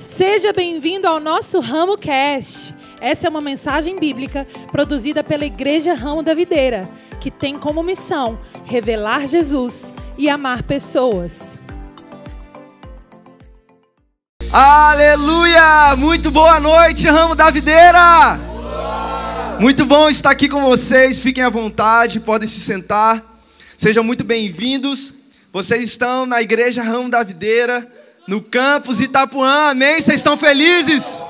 Seja bem-vindo ao nosso Ramo Cast. Essa é uma mensagem bíblica produzida pela Igreja Ramo da Videira, que tem como missão revelar Jesus e amar pessoas. Aleluia! Muito boa noite, Ramo da Videira! Muito bom estar aqui com vocês. Fiquem à vontade, podem se sentar. Sejam muito bem-vindos. Vocês estão na Igreja Ramo da Videira no campus Itapuã. Amém? Vocês estão felizes?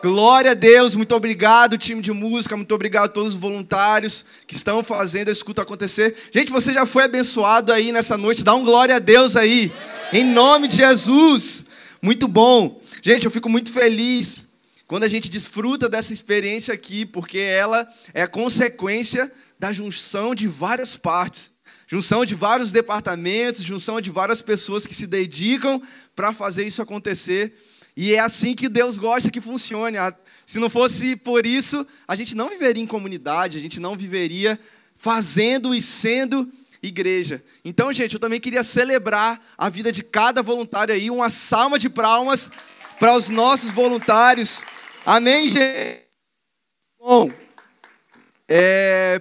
Glória a Deus, muito obrigado, time de música, muito obrigado a todos os voluntários que estão fazendo esse culto acontecer. Gente, você já foi abençoado aí nessa noite, dá um glória a Deus aí, em nome de Jesus. Muito bom. Gente, eu fico muito feliz quando a gente desfruta dessa experiência aqui, porque ela é a consequência da junção de várias partes. Junção de vários departamentos, junção de várias pessoas que se dedicam para fazer isso acontecer. E é assim que Deus gosta que funcione. Se não fosse por isso, a gente não viveria em comunidade, a gente não viveria fazendo e sendo igreja. Então, gente, eu também queria celebrar a vida de cada voluntário aí, uma salva de palmas para os nossos voluntários. Amém, gente? Bom, é,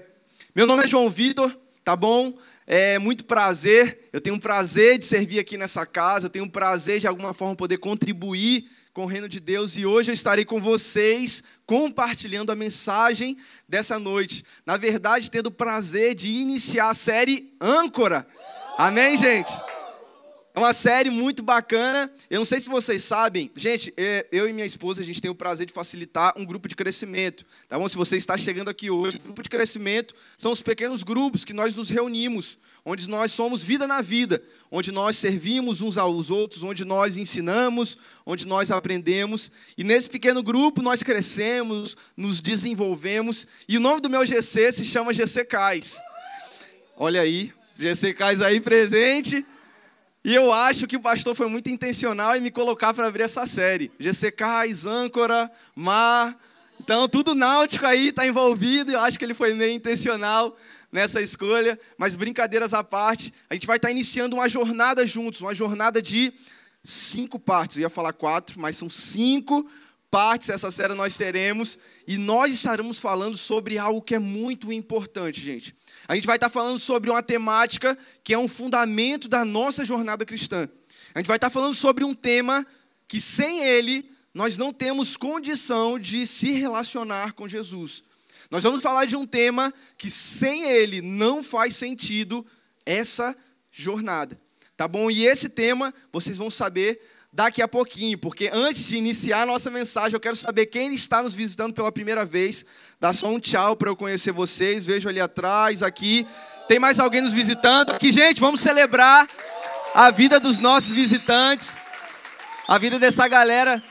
meu nome é João Vitor, tá bom? É muito prazer, eu tenho um prazer de servir aqui nessa casa, eu tenho um prazer de alguma forma poder contribuir com o reino de Deus e hoje eu estarei com vocês compartilhando a mensagem dessa noite. Na verdade, tendo o prazer de iniciar a série Âncora. Amém, gente? É uma série muito bacana. Eu não sei se vocês sabem, gente, é, eu e minha esposa, a gente tem o prazer de facilitar um grupo de crescimento. Tá bom? Se você está chegando aqui hoje, o grupo de crescimento são os pequenos grupos que nós nos reunimos, onde nós somos vida na vida, onde nós servimos uns aos outros, onde nós ensinamos, onde nós aprendemos. E nesse pequeno grupo nós crescemos, nos desenvolvemos. E o nome do meu GC se chama GC Cais. Olha aí, GC Cais aí presente. E eu acho que o pastor foi muito intencional em me colocar para abrir essa série. GCK, âncora, mar. Então, tudo náutico aí está envolvido. Eu acho que ele foi meio intencional nessa escolha. Mas brincadeiras à parte, a gente vai estar tá iniciando uma jornada juntos, uma jornada de cinco partes. Eu ia falar quatro, mas são cinco partes essa série nós teremos e nós estaremos falando sobre algo que é muito importante, gente. A gente vai estar falando sobre uma temática que é um fundamento da nossa jornada cristã. A gente vai estar falando sobre um tema que sem ele nós não temos condição de se relacionar com Jesus. Nós vamos falar de um tema que sem ele não faz sentido essa jornada. Tá bom? E esse tema vocês vão saber daqui a pouquinho, porque antes de iniciar a nossa mensagem, eu quero saber quem está nos visitando pela primeira vez. Dá só um tchau para eu conhecer vocês. Vejo ali atrás, aqui. Tem mais alguém nos visitando? Aqui, gente, vamos celebrar a vida dos nossos visitantes, a vida dessa galera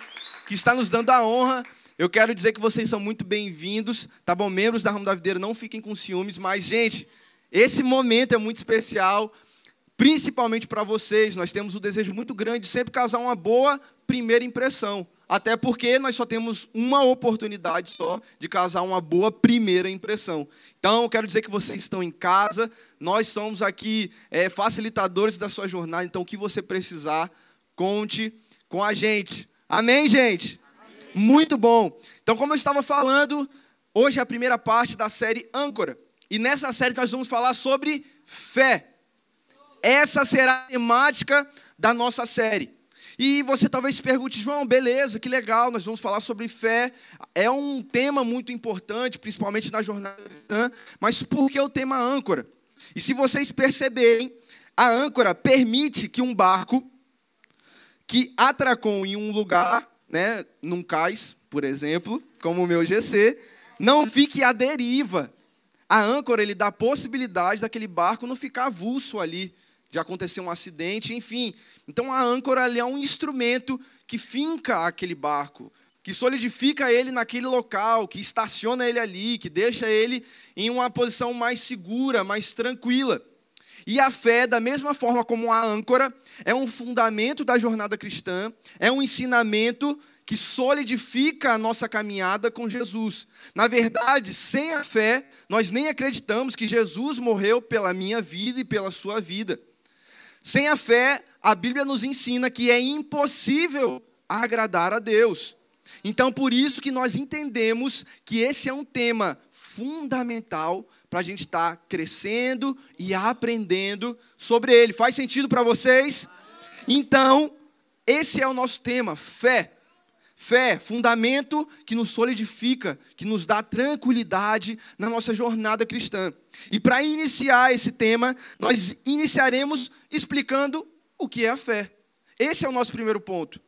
que está nos dando a honra. Eu quero dizer que vocês são muito bem-vindos, tá bom? Membros da Ramo da Videira, não fiquem com ciúmes, mas, gente, esse momento é muito especial principalmente para vocês, nós temos o desejo muito grande de sempre causar uma boa primeira impressão. Até porque nós só temos uma oportunidade só de causar uma boa primeira impressão. Então, eu quero dizer que vocês estão em casa, nós somos aqui é, facilitadores da sua jornada. Então, o que você precisar, conte com a gente. Amém, gente? Amém. Muito bom. Então, como eu estava falando, hoje é a primeira parte da série Âncora. E nessa série nós vamos falar sobre fé. Essa será a temática da nossa série. E você talvez pergunte, João, beleza, que legal, nós vamos falar sobre fé. É um tema muito importante, principalmente na jornada, mas por que o tema âncora? E se vocês perceberem, a âncora permite que um barco que atracou em um lugar, né, num cais, por exemplo, como o meu GC, não fique à deriva. A âncora ele dá a possibilidade daquele barco não ficar avulso ali, de acontecer um acidente, enfim. Então a âncora é um instrumento que finca aquele barco, que solidifica ele naquele local, que estaciona ele ali, que deixa ele em uma posição mais segura, mais tranquila. E a fé, da mesma forma como a âncora, é um fundamento da jornada cristã, é um ensinamento que solidifica a nossa caminhada com Jesus. Na verdade, sem a fé, nós nem acreditamos que Jesus morreu pela minha vida e pela sua vida. Sem a fé, a Bíblia nos ensina que é impossível agradar a Deus. Então, por isso que nós entendemos que esse é um tema fundamental para a gente estar tá crescendo e aprendendo sobre ele. Faz sentido para vocês? Então, esse é o nosso tema, fé. Fé, fundamento que nos solidifica, que nos dá tranquilidade na nossa jornada cristã. E para iniciar esse tema, nós iniciaremos explicando o que é a fé. Esse é o nosso primeiro ponto.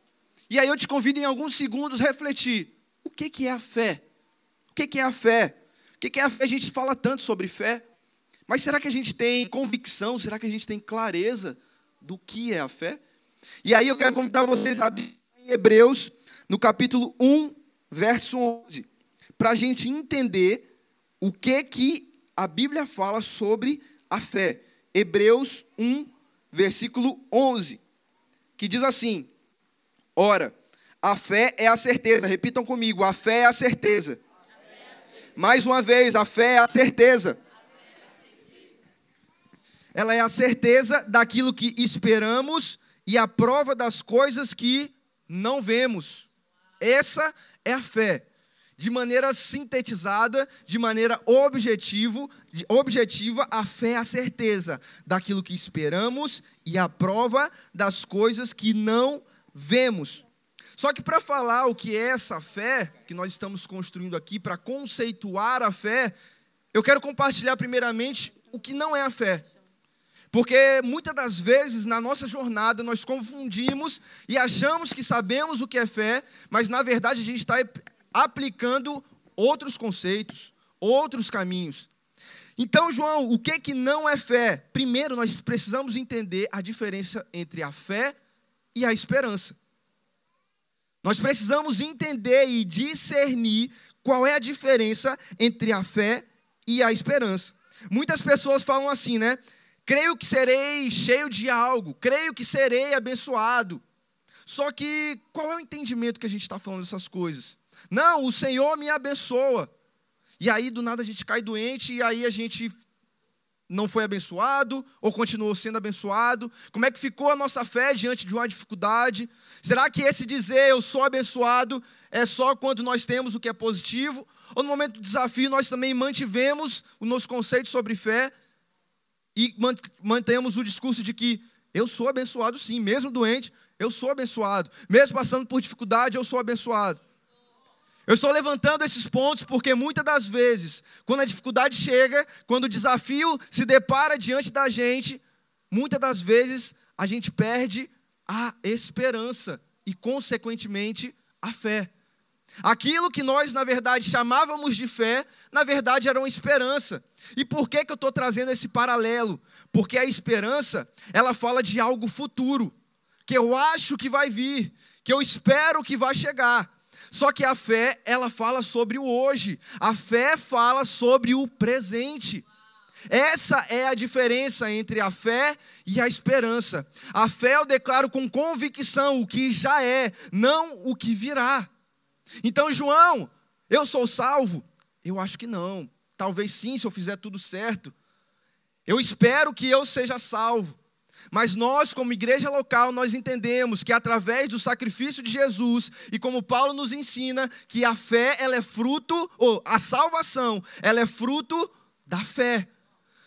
E aí eu te convido em alguns segundos a refletir: o que, que é a fé? O que, que é a fé? O que, que é a fé? A gente fala tanto sobre fé, mas será que a gente tem convicção? Será que a gente tem clareza do que é a fé? E aí eu quero convidar vocês a abrir em Hebreus, no capítulo 1, verso 11, para a gente entender o que que a Bíblia fala sobre a fé. Hebreus 1, versículo 11, que diz assim: Ora, a fé é a certeza. Repitam comigo: a fé é a certeza. Mais uma vez, a fé é a certeza. Ela é a certeza daquilo que esperamos e a prova das coisas que não vemos. Essa é a fé. De maneira sintetizada, de maneira objetivo, objetiva, a fé é a certeza daquilo que esperamos e a prova das coisas que não vemos. Só que para falar o que é essa fé que nós estamos construindo aqui, para conceituar a fé, eu quero compartilhar primeiramente o que não é a fé. Porque muitas das vezes na nossa jornada nós confundimos e achamos que sabemos o que é fé, mas na verdade a gente está aplicando outros conceitos, outros caminhos. Então, João, o que que não é fé? Primeiro, nós precisamos entender a diferença entre a fé e a esperança. Nós precisamos entender e discernir qual é a diferença entre a fé e a esperança. Muitas pessoas falam assim, né? Creio que serei cheio de algo, creio que serei abençoado. Só que qual é o entendimento que a gente está falando dessas coisas? Não, o Senhor me abençoa. E aí do nada a gente cai doente e aí a gente não foi abençoado ou continuou sendo abençoado? Como é que ficou a nossa fé diante de uma dificuldade? Será que esse dizer eu sou abençoado é só quando nós temos o que é positivo? Ou no momento do desafio nós também mantivemos o nosso conceito sobre fé e mantemos o discurso de que eu sou abençoado sim, mesmo doente, eu sou abençoado, mesmo passando por dificuldade, eu sou abençoado. Eu estou levantando esses pontos porque muitas das vezes, quando a dificuldade chega, quando o desafio se depara diante da gente, muitas das vezes a gente perde a esperança e, consequentemente, a fé. Aquilo que nós, na verdade, chamávamos de fé, na verdade era uma esperança. E por que, que eu estou trazendo esse paralelo? Porque a esperança, ela fala de algo futuro, que eu acho que vai vir, que eu espero que vai chegar. Só que a fé, ela fala sobre o hoje. A fé fala sobre o presente. Essa é a diferença entre a fé e a esperança. A fé eu declaro com convicção o que já é, não o que virá. Então, João, eu sou salvo? Eu acho que não. Talvez sim, se eu fizer tudo certo. Eu espero que eu seja salvo. Mas nós, como igreja local, nós entendemos que através do sacrifício de Jesus e como Paulo nos ensina que a fé ela é fruto ou a salvação, ela é fruto da fé.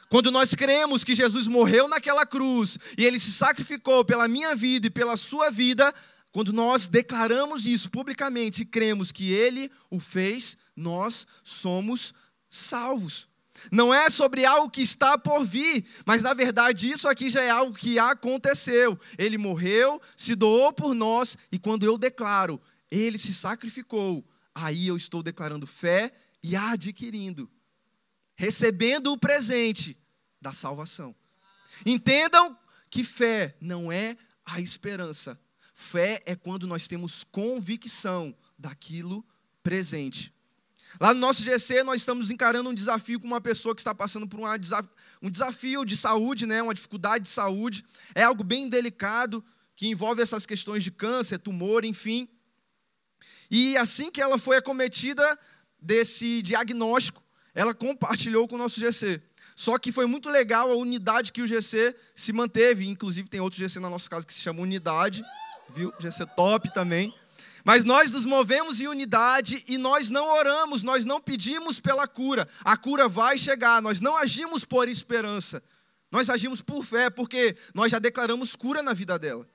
Quando nós cremos que Jesus morreu naquela cruz e ele se sacrificou pela minha vida e pela sua vida, quando nós declaramos isso publicamente e cremos que ele o fez, nós somos salvos. Não é sobre algo que está por vir, mas na verdade isso aqui já é algo que aconteceu. Ele morreu, se doou por nós, e quando eu declaro, ele se sacrificou, aí eu estou declarando fé e adquirindo, recebendo o presente da salvação. Entendam que fé não é a esperança. Fé é quando nós temos convicção daquilo presente. Lá no nosso GC, nós estamos encarando um desafio com uma pessoa que está passando por um desafio de saúde, né, uma dificuldade de saúde. É algo bem delicado, que envolve essas questões de câncer, tumor, enfim. E assim que ela foi acometida desse diagnóstico, ela compartilhou com o nosso GC. Só que foi muito legal a unidade que o GC se manteve. Inclusive, tem outro GC na nossa casa que se chama Unidade, viu? GC top também. Mas nós nos movemos em unidade e nós não oramos, nós não pedimos pela cura. A cura vai chegar, nós não agimos por esperança. Nós agimos por fé, porque nós já declaramos cura na vida dela.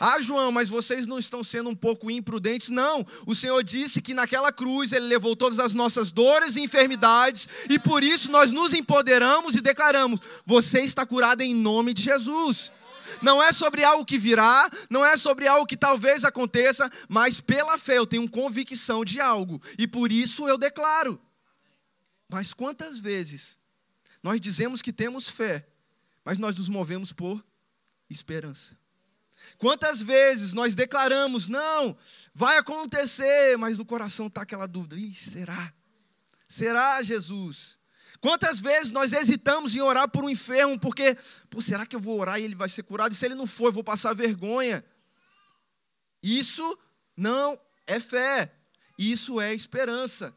Ah, João, mas vocês não estão sendo um pouco imprudentes? Não. O Senhor disse que naquela cruz ele levou todas as nossas dores e enfermidades, e por isso nós nos empoderamos e declaramos: você está curado em nome de Jesus. Não é sobre algo que virá, não é sobre algo que talvez aconteça, mas pela fé eu tenho convicção de algo, e por isso eu declaro. Mas quantas vezes nós dizemos que temos fé, mas nós nos movemos por esperança? Quantas vezes nós declaramos, não, vai acontecer, mas no coração está aquela dúvida: será? Será, Jesus? Quantas vezes nós hesitamos em orar por um enfermo, porque, pô, será que eu vou orar e ele vai ser curado? E se ele não for, eu vou passar vergonha. Isso não é fé, isso é esperança.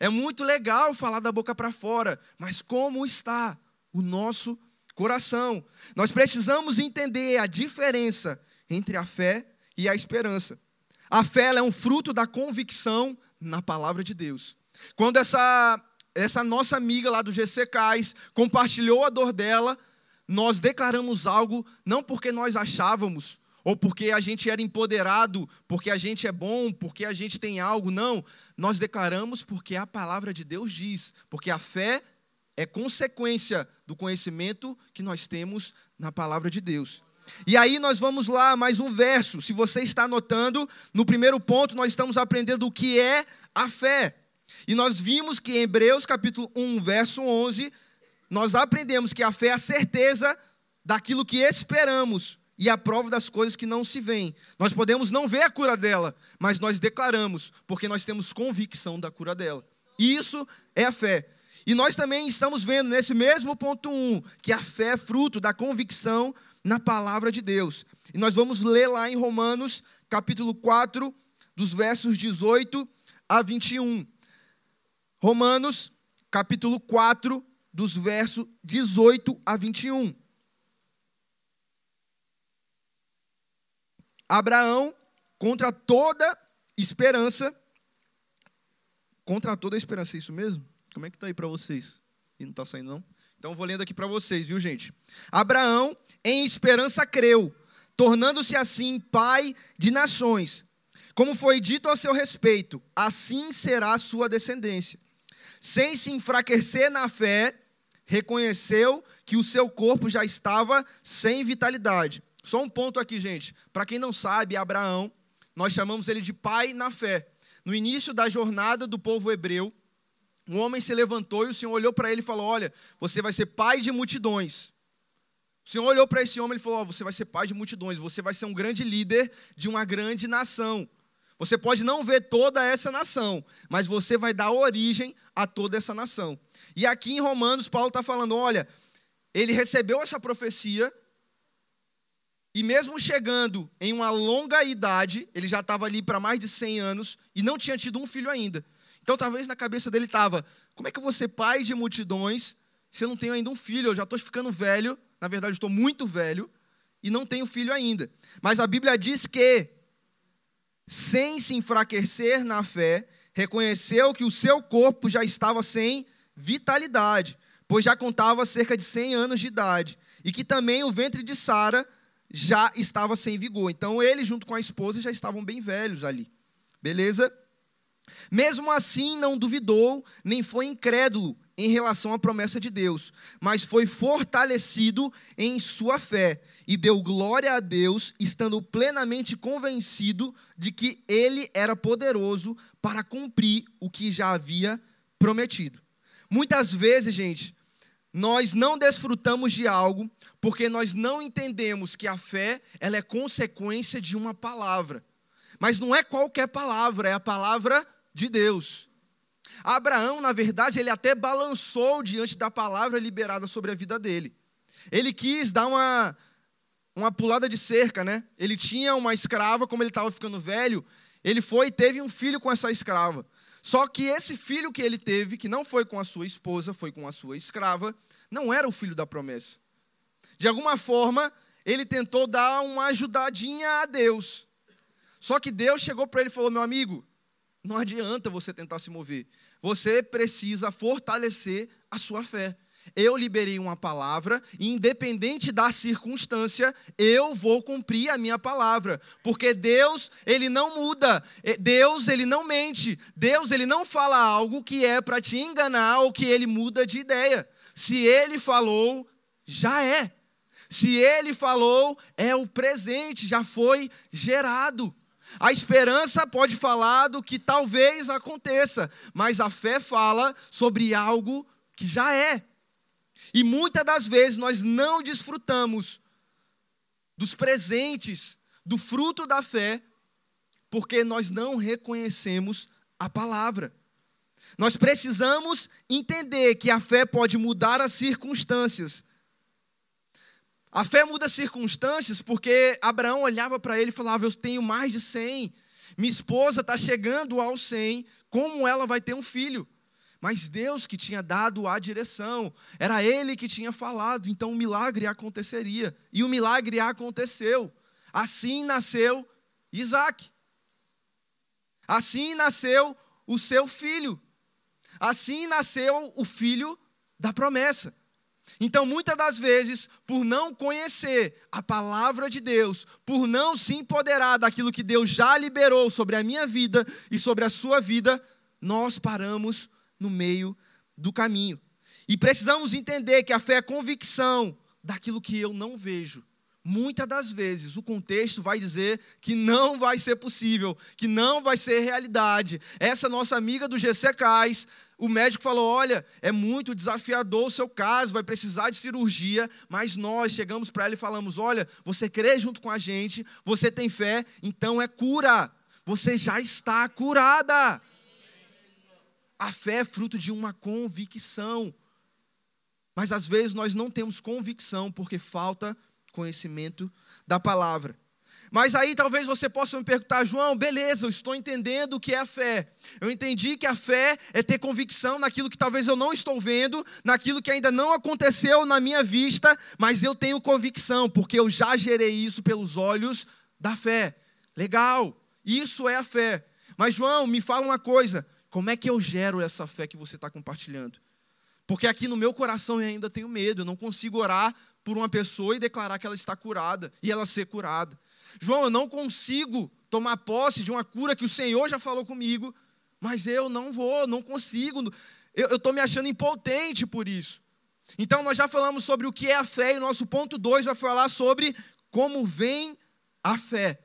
É muito legal falar da boca para fora, mas como está o nosso coração. Nós precisamos entender a diferença entre a fé e a esperança. A fé é um fruto da convicção na palavra de Deus. Quando essa, essa nossa amiga lá do GC Cais compartilhou a dor dela, nós declaramos algo não porque nós achávamos, ou porque a gente era empoderado, porque a gente é bom, porque a gente tem algo, não. Nós declaramos porque a palavra de Deus diz, porque a fé é consequência do conhecimento que nós temos na palavra de Deus. E aí nós vamos lá, mais um verso. Se você está anotando, no primeiro ponto nós estamos aprendendo o que é a fé. E nós vimos que em Hebreus capítulo 1, verso 11, nós aprendemos que a fé é a certeza daquilo que esperamos e a prova das coisas que não se veem. Nós podemos não ver a cura dela, mas nós declaramos, porque nós temos convicção da cura dela. E isso é a fé. E nós também estamos vendo nesse mesmo ponto 1 que a fé é fruto da convicção na palavra de Deus. E nós vamos ler lá em Romanos, capítulo 4, dos versos 18 a 21. Romanos, capítulo 4, dos versos 18 a 21. Abraão, contra toda esperança, contra toda esperança, é isso mesmo? Como é que está aí para vocês? E não está saindo, não? Então vou lendo aqui para vocês, viu, gente? Abraão, em esperança, creu, tornando-se assim pai de nações. Como foi dito a seu respeito, assim será a sua descendência. Sem se enfraquecer na fé, reconheceu que o seu corpo já estava sem vitalidade. Só um ponto aqui, gente. Para quem não sabe, Abraão, nós chamamos ele de pai na fé. No início da jornada do povo hebreu, um homem se levantou e o Senhor olhou para ele e falou: Olha, você vai ser pai de multidões. O Senhor olhou para esse homem e falou: oh, Você vai ser pai de multidões, você vai ser um grande líder de uma grande nação. Você pode não ver toda essa nação, mas você vai dar origem a toda essa nação. E aqui em Romanos, Paulo está falando: olha, ele recebeu essa profecia, e mesmo chegando em uma longa idade, ele já estava ali para mais de 100 anos e não tinha tido um filho ainda. Então, talvez na cabeça dele estava: como é que eu vou ser pai de multidões se eu não tenho ainda um filho? Eu já estou ficando velho, na verdade, estou muito velho e não tenho filho ainda. Mas a Bíblia diz que, sem se enfraquecer na fé, reconheceu que o seu corpo já estava sem vitalidade, pois já contava cerca de 100 anos de idade, e que também o ventre de Sara já estava sem vigor. Então ele, junto com a esposa, já estavam bem velhos ali. Beleza? Mesmo assim, não duvidou, nem foi incrédulo em relação à promessa de Deus, mas foi fortalecido em sua fé e deu glória a Deus, estando plenamente convencido de que ele era poderoso para cumprir o que já havia prometido. Muitas vezes, gente, nós não desfrutamos de algo porque nós não entendemos que a fé ela é consequência de uma palavra. Mas não é qualquer palavra, é a palavra de Deus. Abraão, na verdade, ele até balançou diante da palavra liberada sobre a vida dele. Ele quis dar uma, uma pulada de cerca, né? Ele tinha uma escrava, como ele estava ficando velho, ele foi e teve um filho com essa escrava. Só que esse filho que ele teve, que não foi com a sua esposa, foi com a sua escrava, não era o filho da promessa. De alguma forma, ele tentou dar uma ajudadinha a Deus. Só que Deus chegou para ele e falou: meu amigo, não adianta você tentar se mover. Você precisa fortalecer a sua fé. Eu liberei uma palavra e independente da circunstância, eu vou cumprir a minha palavra, porque Deus, ele não muda. Deus, ele não mente. Deus, ele não fala algo que é para te enganar ou que ele muda de ideia. Se ele falou, já é. Se ele falou, é o presente, já foi gerado. A esperança pode falar do que talvez aconteça, mas a fé fala sobre algo que já é. E muitas das vezes nós não desfrutamos dos presentes, do fruto da fé, porque nós não reconhecemos a palavra. Nós precisamos entender que a fé pode mudar as circunstâncias. A fé muda as circunstâncias porque Abraão olhava para ele e falava: Eu tenho mais de 100, minha esposa está chegando aos 100, como ela vai ter um filho? Mas Deus que tinha dado a direção, era Ele que tinha falado, então o milagre aconteceria. E o milagre aconteceu. Assim nasceu Isaac. Assim nasceu o seu filho. Assim nasceu o filho da promessa. Então, muitas das vezes, por não conhecer a palavra de Deus, por não se empoderar daquilo que Deus já liberou sobre a minha vida e sobre a sua vida, nós paramos no meio do caminho. E precisamos entender que a fé é convicção daquilo que eu não vejo. Muitas das vezes o contexto vai dizer que não vai ser possível, que não vai ser realidade. Essa nossa amiga do GC Cais, o médico falou: olha, é muito desafiador o seu caso, vai precisar de cirurgia, mas nós chegamos para ela e falamos: olha, você crê junto com a gente, você tem fé, então é cura. Você já está curada. A fé é fruto de uma convicção. Mas às vezes nós não temos convicção porque falta conhecimento da palavra. Mas aí talvez você possa me perguntar, João, beleza, eu estou entendendo o que é a fé. Eu entendi que a fé é ter convicção naquilo que talvez eu não estou vendo, naquilo que ainda não aconteceu na minha vista, mas eu tenho convicção, porque eu já gerei isso pelos olhos da fé. Legal, isso é a fé. Mas, João, me fala uma coisa: como é que eu gero essa fé que você está compartilhando? Porque aqui no meu coração eu ainda tenho medo, eu não consigo orar por uma pessoa e declarar que ela está curada e ela ser curada. João, eu não consigo tomar posse de uma cura que o Senhor já falou comigo, mas eu não vou, não consigo. Eu estou me achando impotente por isso. Então, nós já falamos sobre o que é a fé, e o nosso ponto 2 vai falar sobre como vem a fé.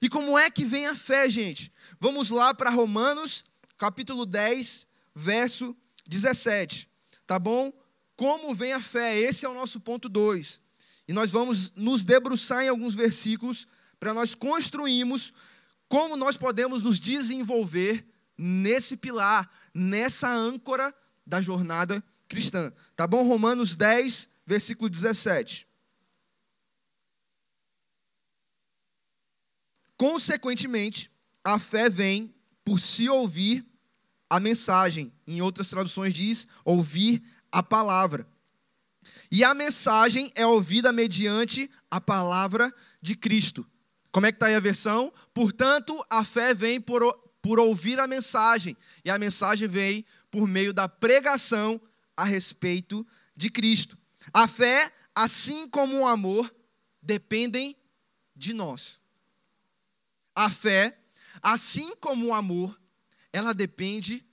E como é que vem a fé, gente? Vamos lá para Romanos capítulo 10, verso 17. Tá bom? Como vem a fé? Esse é o nosso ponto 2. E nós vamos nos debruçar em alguns versículos para nós construirmos como nós podemos nos desenvolver nesse pilar, nessa âncora da jornada cristã. Tá bom? Romanos 10, versículo 17. Consequentemente, a fé vem por se ouvir a mensagem. Em outras traduções diz ouvir a palavra. E a mensagem é ouvida mediante a palavra de Cristo. Como é que está aí a versão? Portanto, a fé vem por, por ouvir a mensagem, e a mensagem vem por meio da pregação a respeito de Cristo. A fé, assim como o amor, dependem de nós. A fé, assim como o amor, ela depende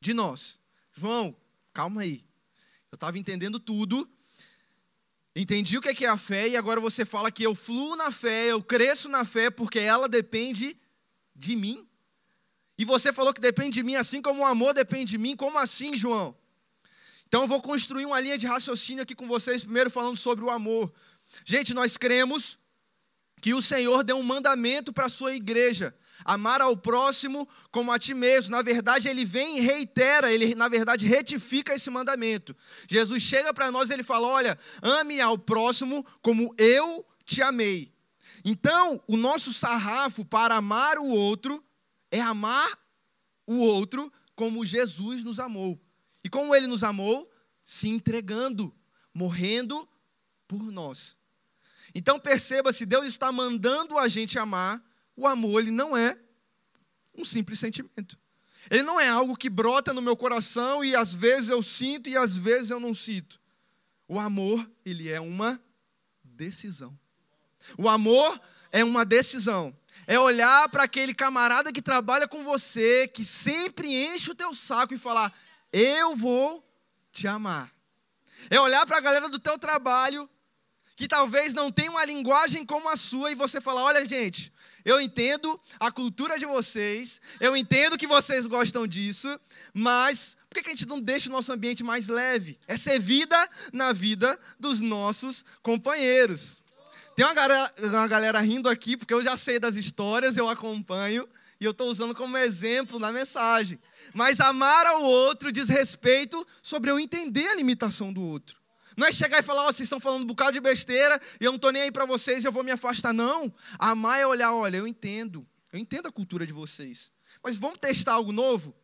de nós. João, calma aí. Eu estava entendendo tudo, entendi o que é, é a fé, e agora você fala que eu fluo na fé, eu cresço na fé, porque ela depende de mim. E você falou que depende de mim, assim como o amor depende de mim. Como assim, João? Então eu vou construir uma linha de raciocínio aqui com vocês, primeiro falando sobre o amor. Gente, nós cremos que o Senhor deu um mandamento para a sua igreja amar ao próximo como a ti mesmo. Na verdade, ele vem e reitera, ele na verdade retifica esse mandamento. Jesus chega para nós e ele fala: Olha, ame ao próximo como eu te amei. Então, o nosso sarrafo para amar o outro é amar o outro como Jesus nos amou. E como ele nos amou? Se entregando, morrendo por nós. Então perceba se Deus está mandando a gente amar, o amor ele não é um simples sentimento. Ele não é algo que brota no meu coração e às vezes eu sinto e às vezes eu não sinto. O amor, ele é uma decisão. O amor é uma decisão. É olhar para aquele camarada que trabalha com você, que sempre enche o teu saco e falar: "Eu vou te amar". É olhar para a galera do teu trabalho que talvez não tenha uma linguagem como a sua e você falar: "Olha, gente, eu entendo a cultura de vocês, eu entendo que vocês gostam disso, mas por que a gente não deixa o nosso ambiente mais leve? É vida na vida dos nossos companheiros. Tem uma galera, uma galera rindo aqui, porque eu já sei das histórias, eu acompanho, e eu estou usando como exemplo na mensagem. Mas amar ao outro diz respeito sobre eu entender a limitação do outro. Não é chegar e falar, oh, vocês estão falando um bocado de besteira e eu não estou nem aí para vocês e eu vou me afastar. Não. Amar é olhar, olha, eu entendo. Eu entendo a cultura de vocês. Mas vamos testar algo novo?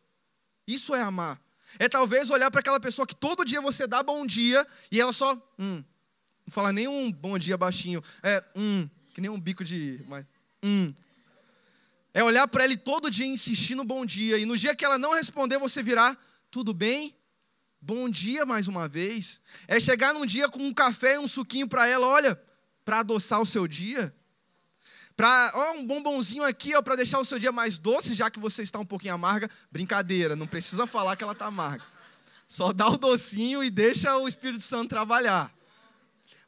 Isso é amar. É talvez olhar para aquela pessoa que todo dia você dá bom dia e ela só. Hum, não fala nem um bom dia baixinho. É, hum, que nem um bico de. Mas, hum. É olhar para ele todo dia e insistir no bom dia. E no dia que ela não responder, você virar, tudo bem? Bom dia mais uma vez. É chegar num dia com um café e um suquinho para ela, olha, para adoçar o seu dia. Para, ó, um bombonzinho aqui, ó, para deixar o seu dia mais doce, já que você está um pouquinho amarga. Brincadeira, não precisa falar que ela está amarga. Só dá o docinho e deixa o Espírito Santo trabalhar.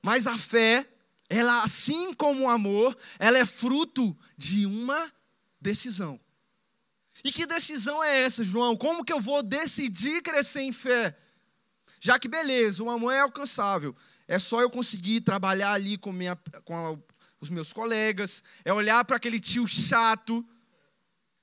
Mas a fé, ela assim como o amor, ela é fruto de uma decisão. E que decisão é essa, João? Como que eu vou decidir crescer em fé? Já que, beleza, o amor é alcançável. É só eu conseguir trabalhar ali com, minha, com a, os meus colegas, é olhar para aquele tio chato,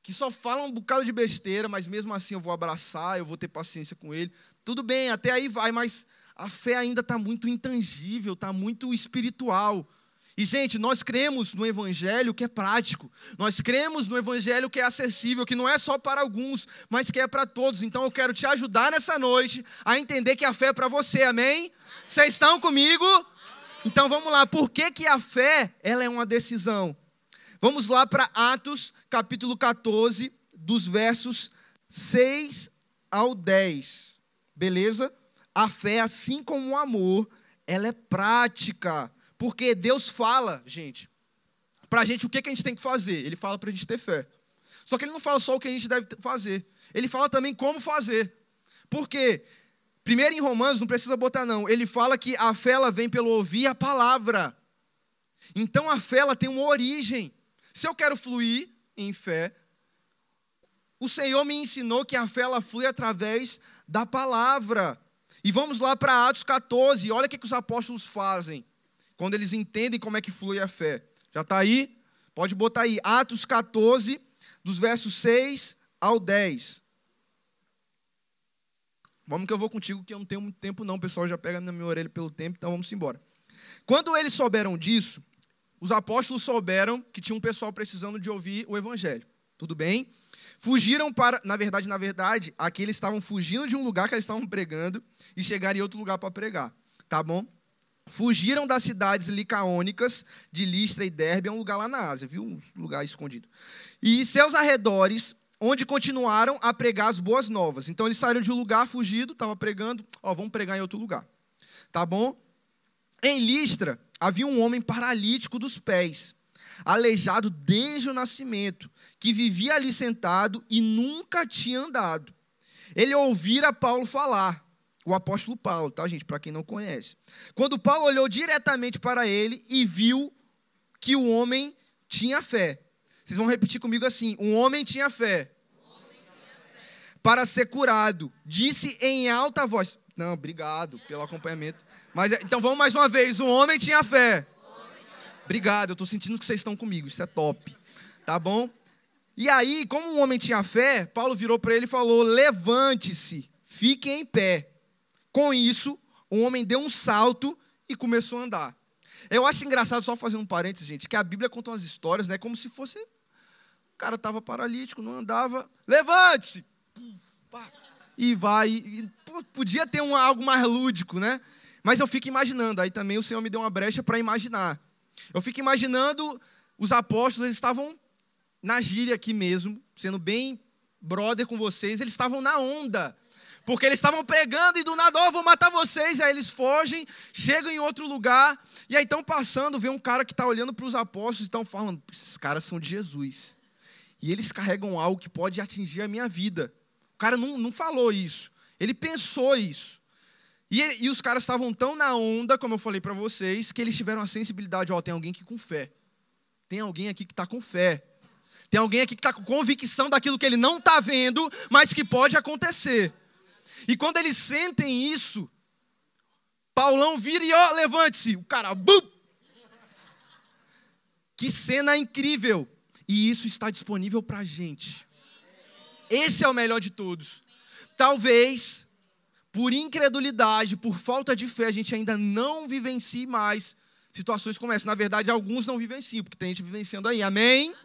que só fala um bocado de besteira, mas mesmo assim eu vou abraçar, eu vou ter paciência com ele. Tudo bem, até aí vai, mas a fé ainda está muito intangível, está muito espiritual. E, gente, nós cremos no Evangelho que é prático. Nós cremos no Evangelho que é acessível, que não é só para alguns, mas que é para todos. Então, eu quero te ajudar nessa noite a entender que a fé é para você, amém? Vocês estão comigo? Então, vamos lá. Por que, que a fé ela é uma decisão? Vamos lá para Atos, capítulo 14, dos versos 6 ao 10. Beleza? A fé, assim como o amor, ela é prática. Porque Deus fala, gente, para a gente o que, que a gente tem que fazer. Ele fala para a gente ter fé. Só que ele não fala só o que a gente deve fazer. Ele fala também como fazer. Por quê? Primeiro em Romanos, não precisa botar não, ele fala que a fé ela vem pelo ouvir a palavra. Então a fé ela tem uma origem. Se eu quero fluir em fé, o Senhor me ensinou que a fé ela flui através da palavra. E vamos lá para Atos 14, olha o que, que os apóstolos fazem quando eles entendem como é que flui a fé. Já está aí? Pode botar aí. Atos 14, dos versos 6 ao 10. Vamos que eu vou contigo, que eu não tenho muito tempo, não. O pessoal já pega na minha orelha pelo tempo, então vamos embora. Quando eles souberam disso, os apóstolos souberam que tinha um pessoal precisando de ouvir o evangelho. Tudo bem? Fugiram para. Na verdade, na verdade, aqui eles estavam fugindo de um lugar que eles estavam pregando e chegaram em outro lugar para pregar. Tá bom? Fugiram das cidades licaônicas de Listra e Derbe, é um lugar lá na Ásia, viu? Um lugar escondido. E seus arredores, onde continuaram a pregar as boas novas. Então eles saíram de um lugar fugido, estavam pregando, ó, vamos pregar em outro lugar. Tá bom? Em Listra havia um homem paralítico dos pés, aleijado desde o nascimento, que vivia ali sentado e nunca tinha andado. Ele ouvira Paulo falar o apóstolo Paulo, tá, gente? Para quem não conhece. Quando Paulo olhou diretamente para ele e viu que o homem tinha fé. Vocês vão repetir comigo assim: um homem tinha fé. Para ser curado, disse em alta voz. Não, obrigado pelo acompanhamento. Mas então vamos mais uma vez. Um homem tinha fé. Obrigado, eu estou sentindo que vocês estão comigo. Isso é top. Tá bom? E aí, como um homem tinha fé, Paulo virou para ele e falou: Levante-se, fique em pé. Com isso, o homem deu um salto e começou a andar. Eu acho engraçado, só fazendo um parênteses, gente, que a Bíblia conta umas histórias, né? Como se fosse. O cara estava paralítico, não andava. Levante-se! E vai. E, podia ter um, algo mais lúdico, né? Mas eu fico imaginando, aí também o Senhor me deu uma brecha para imaginar. Eu fico imaginando os apóstolos, eles estavam na gíria aqui mesmo, sendo bem brother com vocês, eles estavam na onda. Porque eles estavam pregando e do nada, ó, oh, vou matar vocês. Aí eles fogem, chegam em outro lugar. E aí estão passando, vê um cara que está olhando para os apóstolos e estão falando: esses caras são de Jesus. E eles carregam algo que pode atingir a minha vida. O cara não, não falou isso. Ele pensou isso. E, ele, e os caras estavam tão na onda, como eu falei para vocês, que eles tiveram a sensibilidade: ó, oh, tem alguém aqui com fé. Tem alguém aqui que está com fé. Tem alguém aqui que está com convicção daquilo que ele não está vendo, mas que pode acontecer. E quando eles sentem isso, Paulão vira e ó, levante-se. O cara, bum! Que cena incrível! E isso está disponível para a gente. Esse é o melhor de todos. Talvez, por incredulidade, por falta de fé, a gente ainda não vivencie mais situações como essa. Na verdade, alguns não vivenciam, porque tem gente vivenciando aí. Amém? Amém?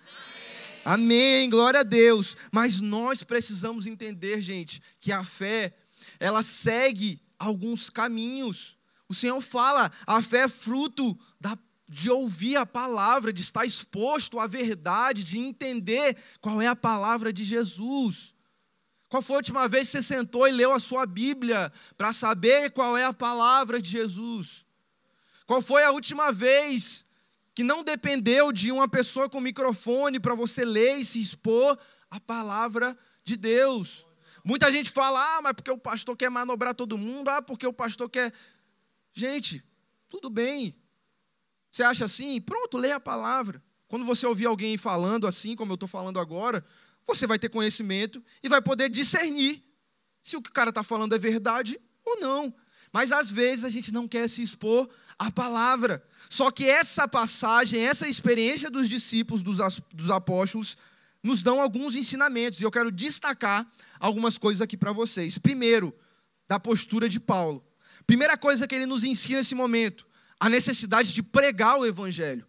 Amém, glória a Deus. Mas nós precisamos entender, gente, que a fé ela segue alguns caminhos. O Senhor fala, a fé é fruto da, de ouvir a palavra, de estar exposto à verdade, de entender qual é a palavra de Jesus. Qual foi a última vez que você sentou e leu a sua Bíblia para saber qual é a palavra de Jesus? Qual foi a última vez que não dependeu de uma pessoa com microfone para você ler e se expor a palavra de Deus? Muita gente fala, ah, mas porque o pastor quer manobrar todo mundo, ah, porque o pastor quer. Gente, tudo bem. Você acha assim? Pronto, leia a palavra. Quando você ouvir alguém falando assim, como eu estou falando agora, você vai ter conhecimento e vai poder discernir se o que o cara está falando é verdade ou não. Mas às vezes a gente não quer se expor à palavra. Só que essa passagem, essa experiência dos discípulos, dos apóstolos, nos dão alguns ensinamentos, e eu quero destacar algumas coisas aqui para vocês. Primeiro, da postura de Paulo. Primeira coisa que ele nos ensina nesse momento, a necessidade de pregar o evangelho.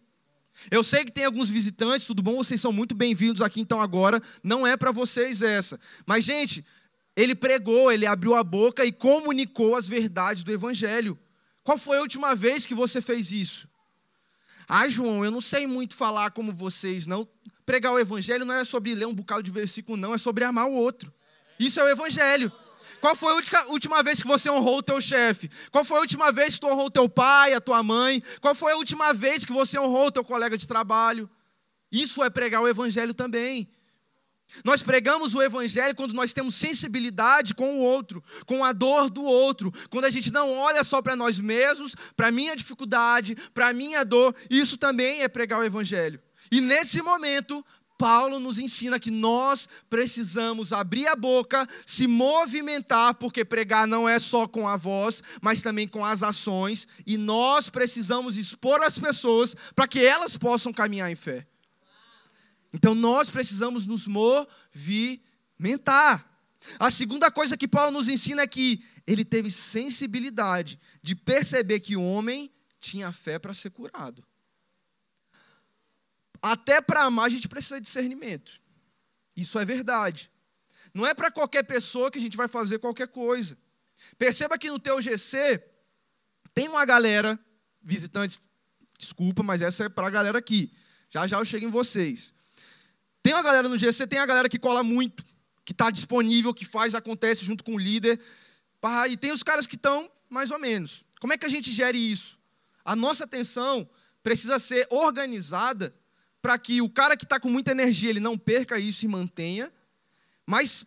Eu sei que tem alguns visitantes, tudo bom? Vocês são muito bem-vindos aqui então agora. Não é para vocês essa. Mas gente, ele pregou, ele abriu a boca e comunicou as verdades do evangelho. Qual foi a última vez que você fez isso? Ah, João, eu não sei muito falar como vocês, não. Pregar o evangelho não é sobre ler um bocado de versículo, não, é sobre amar o outro. Isso é o evangelho. Qual foi a última vez que você honrou o teu chefe? Qual foi a última vez que tu honrou o teu pai, a tua mãe? Qual foi a última vez que você honrou o teu colega de trabalho? Isso é pregar o evangelho também. Nós pregamos o evangelho quando nós temos sensibilidade com o outro, com a dor do outro, quando a gente não olha só para nós mesmos, para a minha dificuldade, para a minha dor. Isso também é pregar o evangelho. E nesse momento, Paulo nos ensina que nós precisamos abrir a boca, se movimentar, porque pregar não é só com a voz, mas também com as ações, e nós precisamos expor as pessoas para que elas possam caminhar em fé. Então nós precisamos nos movimentar. A segunda coisa que Paulo nos ensina é que ele teve sensibilidade de perceber que o homem tinha fé para ser curado. Até para amar a gente precisa de discernimento. Isso é verdade. Não é para qualquer pessoa que a gente vai fazer qualquer coisa. Perceba que no teu GC tem uma galera, visitantes, desculpa, mas essa é para a galera aqui. Já já eu chego em vocês. Tem uma galera no GC, tem a galera que cola muito, que está disponível, que faz, acontece junto com o líder. E tem os caras que estão mais ou menos. Como é que a gente gere isso? A nossa atenção precisa ser organizada para que o cara que está com muita energia ele não perca isso e mantenha, mas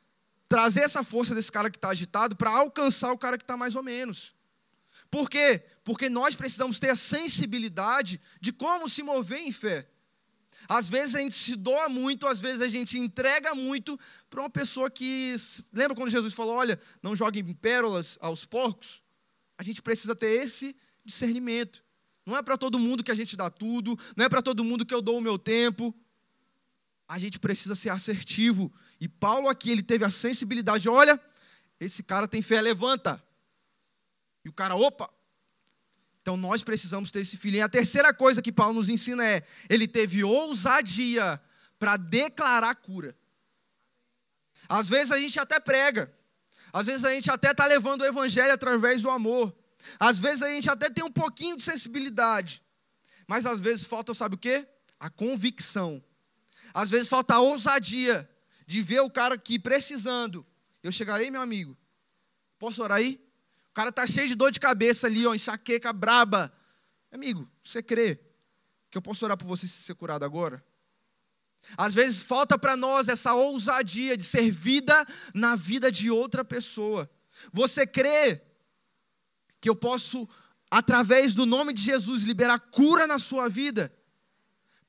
trazer essa força desse cara que está agitado para alcançar o cara que está mais ou menos. Por quê? Porque nós precisamos ter a sensibilidade de como se mover em fé. Às vezes a gente se doa muito, às vezes a gente entrega muito para uma pessoa que. Lembra quando Jesus falou: olha, não joguem pérolas aos porcos? A gente precisa ter esse discernimento. Não é para todo mundo que a gente dá tudo, não é para todo mundo que eu dou o meu tempo. A gente precisa ser assertivo. E Paulo aqui, ele teve a sensibilidade: olha, esse cara tem fé, levanta. E o cara, opa. Então nós precisamos ter esse filho. E a terceira coisa que Paulo nos ensina é: ele teve ousadia para declarar cura. Às vezes a gente até prega, às vezes a gente até está levando o evangelho através do amor. Às vezes a gente até tem um pouquinho de sensibilidade, mas às vezes falta, sabe o quê? A convicção. Às vezes falta a ousadia de ver o cara aqui precisando. Eu chegarei, meu amigo. Posso orar aí? O cara tá cheio de dor de cabeça ali, ó, enxaqueca braba. Amigo, você crê que eu posso orar por você se ser curado agora? Às vezes falta para nós essa ousadia de ser vida na vida de outra pessoa. Você crê que eu posso, através do nome de Jesus, liberar cura na sua vida?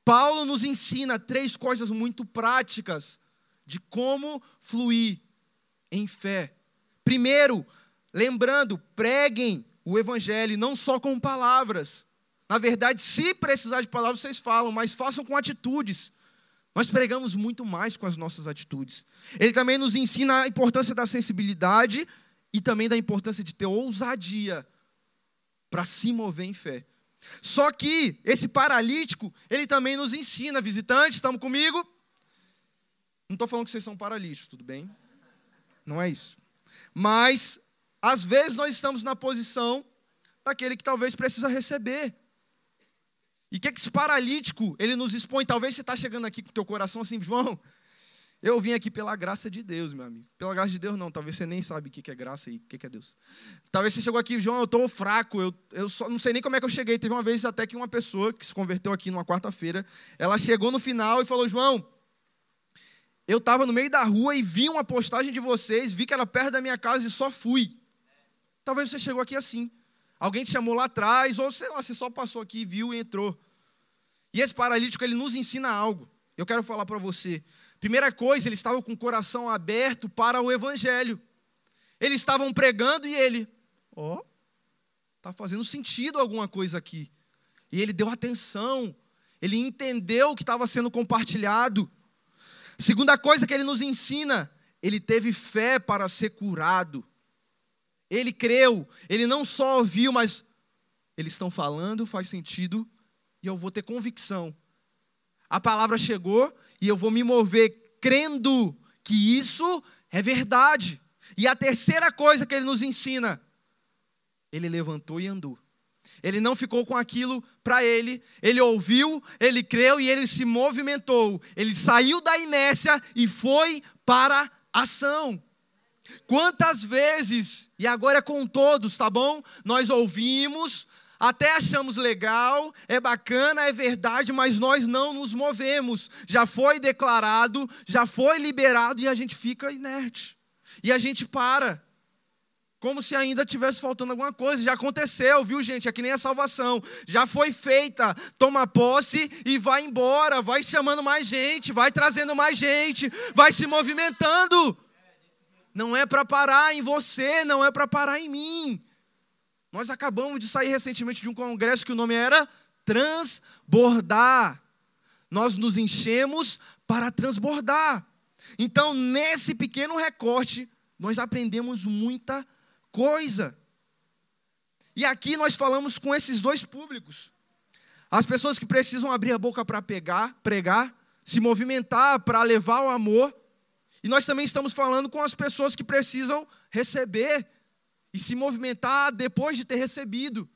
Paulo nos ensina três coisas muito práticas de como fluir em fé. Primeiro, lembrando, preguem o evangelho não só com palavras. Na verdade, se precisar de palavras, vocês falam, mas façam com atitudes. Nós pregamos muito mais com as nossas atitudes. Ele também nos ensina a importância da sensibilidade e também da importância de ter ousadia para se mover em fé. Só que esse paralítico, ele também nos ensina, visitantes, estamos comigo? Não estou falando que vocês são paralíticos, tudo bem? Não é isso. Mas, às vezes, nós estamos na posição daquele que talvez precisa receber. E o que, que esse paralítico, ele nos expõe? Talvez você está chegando aqui com o teu coração assim, João, eu vim aqui pela graça de Deus, meu amigo. Pela graça de Deus, não. Talvez você nem sabe o que é graça e o que é Deus. Talvez você chegou aqui, João, eu estou fraco. Eu, eu só, não sei nem como é que eu cheguei. Teve uma vez até que uma pessoa que se converteu aqui numa quarta-feira, ela chegou no final e falou: João, eu estava no meio da rua e vi uma postagem de vocês, vi que era perto da minha casa e só fui. Talvez você chegou aqui assim. Alguém te chamou lá atrás, ou sei lá, você só passou aqui, viu e entrou. E esse paralítico, ele nos ensina algo. Eu quero falar para você. Primeira coisa, eles estavam com o coração aberto para o evangelho. Eles estavam pregando e ele, ó, oh, tá fazendo sentido alguma coisa aqui. E ele deu atenção. Ele entendeu o que estava sendo compartilhado. Segunda coisa que ele nos ensina, ele teve fé para ser curado. Ele creu, ele não só ouviu, mas eles estão falando, faz sentido, e eu vou ter convicção. A palavra chegou e eu vou me mover crendo que isso é verdade. E a terceira coisa que ele nos ensina, ele levantou e andou. Ele não ficou com aquilo para ele, ele ouviu, ele creu e ele se movimentou. Ele saiu da inércia e foi para a ação. Quantas vezes, e agora é com todos, tá bom? Nós ouvimos, até achamos legal, é bacana, é verdade, mas nós não nos movemos. Já foi declarado, já foi liberado e a gente fica inerte. E a gente para. Como se ainda tivesse faltando alguma coisa. Já aconteceu, viu, gente? É que nem a salvação. Já foi feita. Toma posse e vai embora. Vai chamando mais gente, vai trazendo mais gente, vai se movimentando. Não é para parar em você, não é para parar em mim. Nós acabamos de sair recentemente de um congresso que o nome era Transbordar. Nós nos enchemos para transbordar. Então, nesse pequeno recorte, nós aprendemos muita coisa. E aqui nós falamos com esses dois públicos. As pessoas que precisam abrir a boca para pegar, pregar, se movimentar para levar o amor. E nós também estamos falando com as pessoas que precisam receber e se movimentar depois de ter recebido.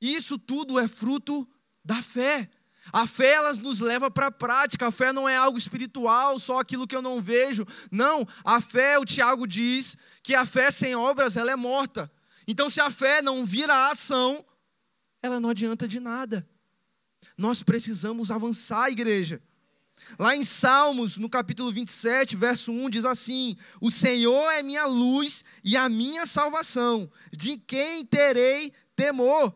Isso tudo é fruto da fé. A fé ela nos leva para a prática. A fé não é algo espiritual, só aquilo que eu não vejo. Não, a fé, o Tiago diz que a fé sem obras ela é morta. Então, se a fé não vira a ação, ela não adianta de nada. Nós precisamos avançar, igreja. Lá em Salmos, no capítulo 27, verso 1, diz assim: O Senhor é minha luz e a minha salvação, de quem terei temor?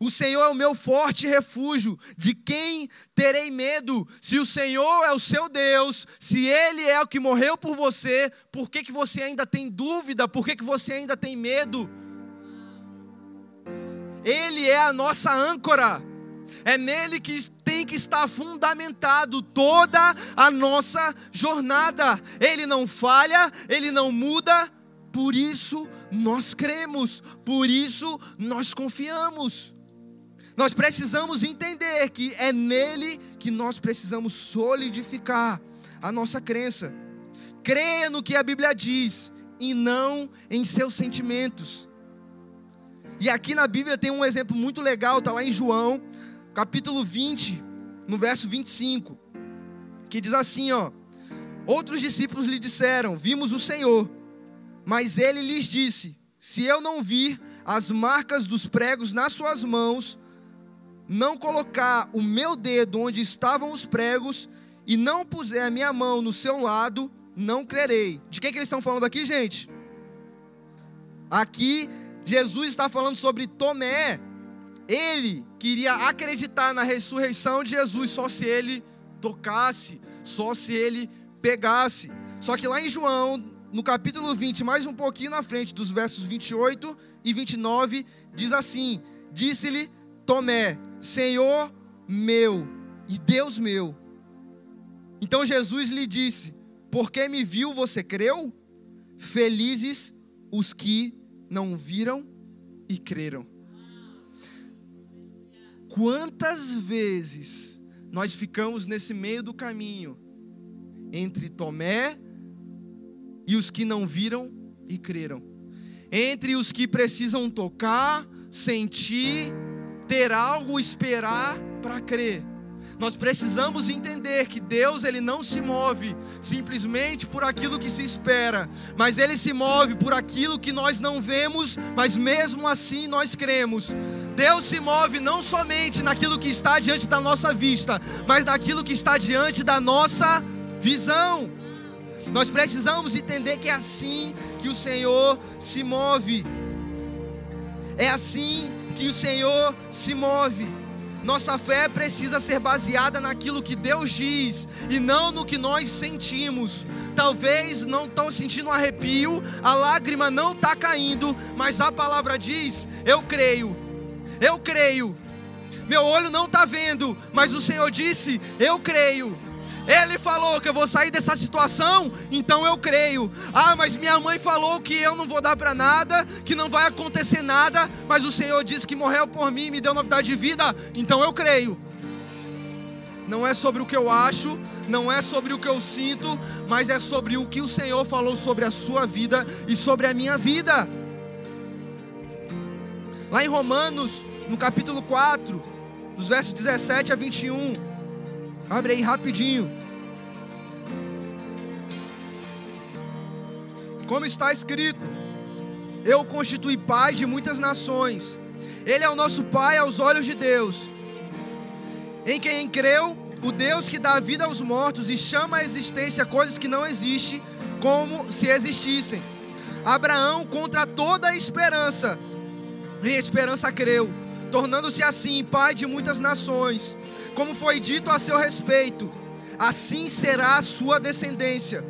O Senhor é o meu forte refúgio, de quem terei medo? Se o Senhor é o seu Deus, se Ele é o que morreu por você, por que, que você ainda tem dúvida? Por que, que você ainda tem medo? Ele é a nossa âncora. É nele que tem que estar fundamentado toda a nossa jornada. Ele não falha, ele não muda, por isso nós cremos, por isso nós confiamos. Nós precisamos entender que é nele que nós precisamos solidificar a nossa crença. Creia no que a Bíblia diz e não em seus sentimentos. E aqui na Bíblia tem um exemplo muito legal, está lá em João capítulo 20, no verso 25. que diz assim, ó: Outros discípulos lhe disseram: Vimos o Senhor. Mas ele lhes disse: Se eu não vir as marcas dos pregos nas suas mãos, não colocar o meu dedo onde estavam os pregos e não puser a minha mão no seu lado, não crerei. De que, que eles estão falando aqui, gente? Aqui, Jesus está falando sobre Tomé. Ele queria acreditar na ressurreição de Jesus só se ele tocasse, só se ele pegasse. Só que lá em João, no capítulo 20, mais um pouquinho na frente, dos versos 28 e 29, diz assim: Disse-lhe Tomé, Senhor meu e Deus meu. Então Jesus lhe disse: Porque me viu, você creu? Felizes os que não viram e creram. Quantas vezes nós ficamos nesse meio do caminho entre Tomé e os que não viram e creram, entre os que precisam tocar, sentir, ter algo, esperar para crer. Nós precisamos entender que Deus ele não se move simplesmente por aquilo que se espera, mas ele se move por aquilo que nós não vemos, mas mesmo assim nós cremos. Deus se move não somente naquilo que está diante da nossa vista, mas naquilo que está diante da nossa visão. Nós precisamos entender que é assim que o Senhor se move. É assim que o Senhor se move. Nossa fé precisa ser baseada naquilo que Deus diz e não no que nós sentimos. Talvez não estou sentindo arrepio, a lágrima não está caindo, mas a palavra diz: eu creio, eu creio. Meu olho não está vendo, mas o Senhor disse: eu creio. Ele falou que eu vou sair dessa situação, então eu creio. Ah, mas minha mãe falou que eu não vou dar para nada, que não vai acontecer nada, mas o Senhor disse que morreu por mim, me deu novidade de vida, então eu creio. Não é sobre o que eu acho, não é sobre o que eu sinto, mas é sobre o que o Senhor falou sobre a sua vida e sobre a minha vida. Lá em Romanos, no capítulo 4, dos versos 17 a 21. Abre aí rapidinho. Como está escrito: Eu constituí pai de muitas nações. Ele é o nosso pai aos olhos de Deus. Em quem creu, o Deus que dá vida aos mortos e chama à existência coisas que não existem, como se existissem. Abraão, contra toda a esperança, em esperança creu, tornando-se assim pai de muitas nações como foi dito a seu respeito, assim será a sua descendência.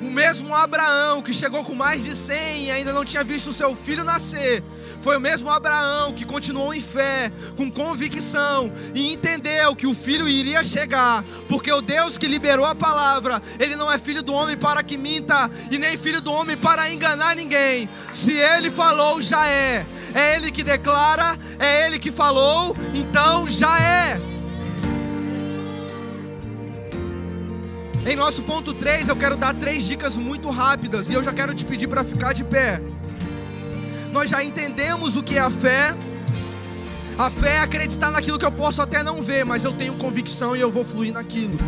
O mesmo Abraão que chegou com mais de 100 e ainda não tinha visto seu filho nascer, foi o mesmo Abraão que continuou em fé, com convicção e entendeu que o filho iria chegar, porque o Deus que liberou a palavra, ele não é filho do homem para que minta e nem filho do homem para enganar ninguém. Se ele falou, já é. É ele que declara, é ele que falou, então já é. Em nosso ponto 3, eu quero dar três dicas muito rápidas e eu já quero te pedir para ficar de pé. Nós já entendemos o que é a fé. A fé é acreditar naquilo que eu posso até não ver, mas eu tenho convicção e eu vou fluir naquilo.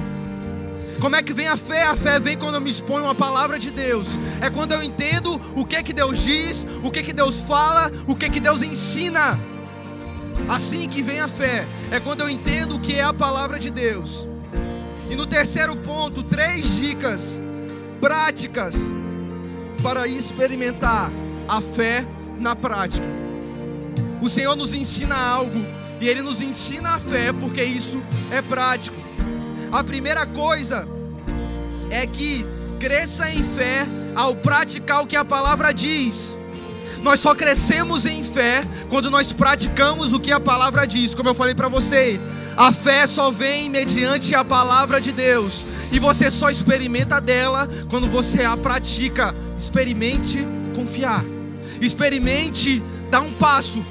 Como é que vem a fé? A fé vem quando eu me exponho a palavra de Deus. É quando eu entendo o que que Deus diz, o que que Deus fala, o que que Deus ensina. Assim que vem a fé, é quando eu entendo o que é a palavra de Deus. E no terceiro ponto, três dicas práticas para experimentar a fé na prática. O Senhor nos ensina algo e Ele nos ensina a fé porque isso é prático. A primeira coisa é que cresça em fé ao praticar o que a palavra diz. Nós só crescemos em fé quando nós praticamos o que a palavra diz. Como eu falei para você, a fé só vem mediante a palavra de Deus. E você só experimenta dela quando você a pratica. Experimente confiar. Experimente dar um passo.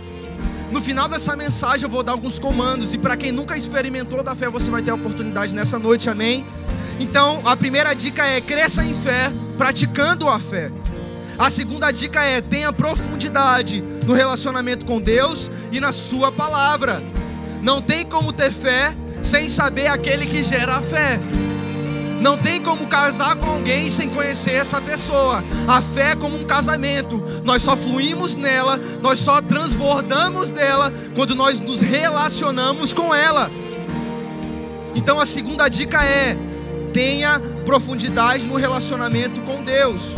No final dessa mensagem eu vou dar alguns comandos. E para quem nunca experimentou da fé, você vai ter a oportunidade nessa noite, amém? Então, a primeira dica é cresça em fé, praticando a fé. A segunda dica é tenha profundidade no relacionamento com Deus e na Sua palavra. Não tem como ter fé sem saber aquele que gera a fé. Não tem como casar com alguém sem conhecer essa pessoa. A fé é como um casamento. Nós só fluímos nela, nós só transbordamos dela quando nós nos relacionamos com ela. Então a segunda dica é: tenha profundidade no relacionamento com Deus.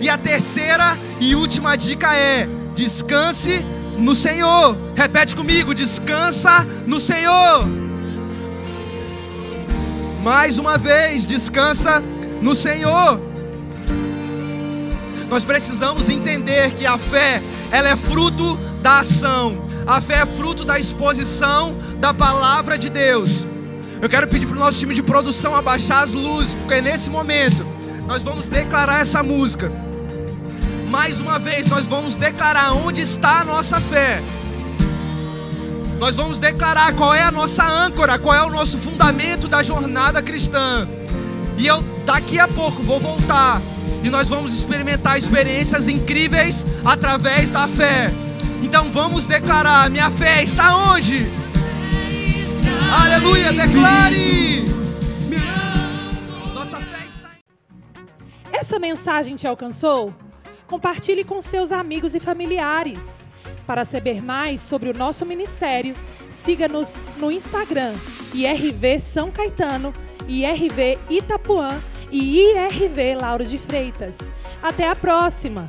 E a terceira e última dica é: descanse no Senhor. Repete comigo: descansa no Senhor. Mais uma vez, descansa no Senhor. Nós precisamos entender que a fé, ela é fruto da ação. A fé é fruto da exposição da palavra de Deus. Eu quero pedir para o nosso time de produção abaixar as luzes, porque nesse momento nós vamos declarar essa música. Mais uma vez, nós vamos declarar onde está a nossa fé. Nós vamos declarar qual é a nossa âncora, qual é o nosso fundamento da jornada cristã. E eu daqui a pouco vou voltar e nós vamos experimentar experiências incríveis através da fé. Então vamos declarar: minha fé está onde? Aleluia, declare! Nossa fé está Essa mensagem te alcançou? Compartilhe com seus amigos e familiares. Para saber mais sobre o nosso ministério, siga-nos no Instagram, IRV São Caetano, IRV Itapuã e IRV Lauro de Freitas. Até a próxima!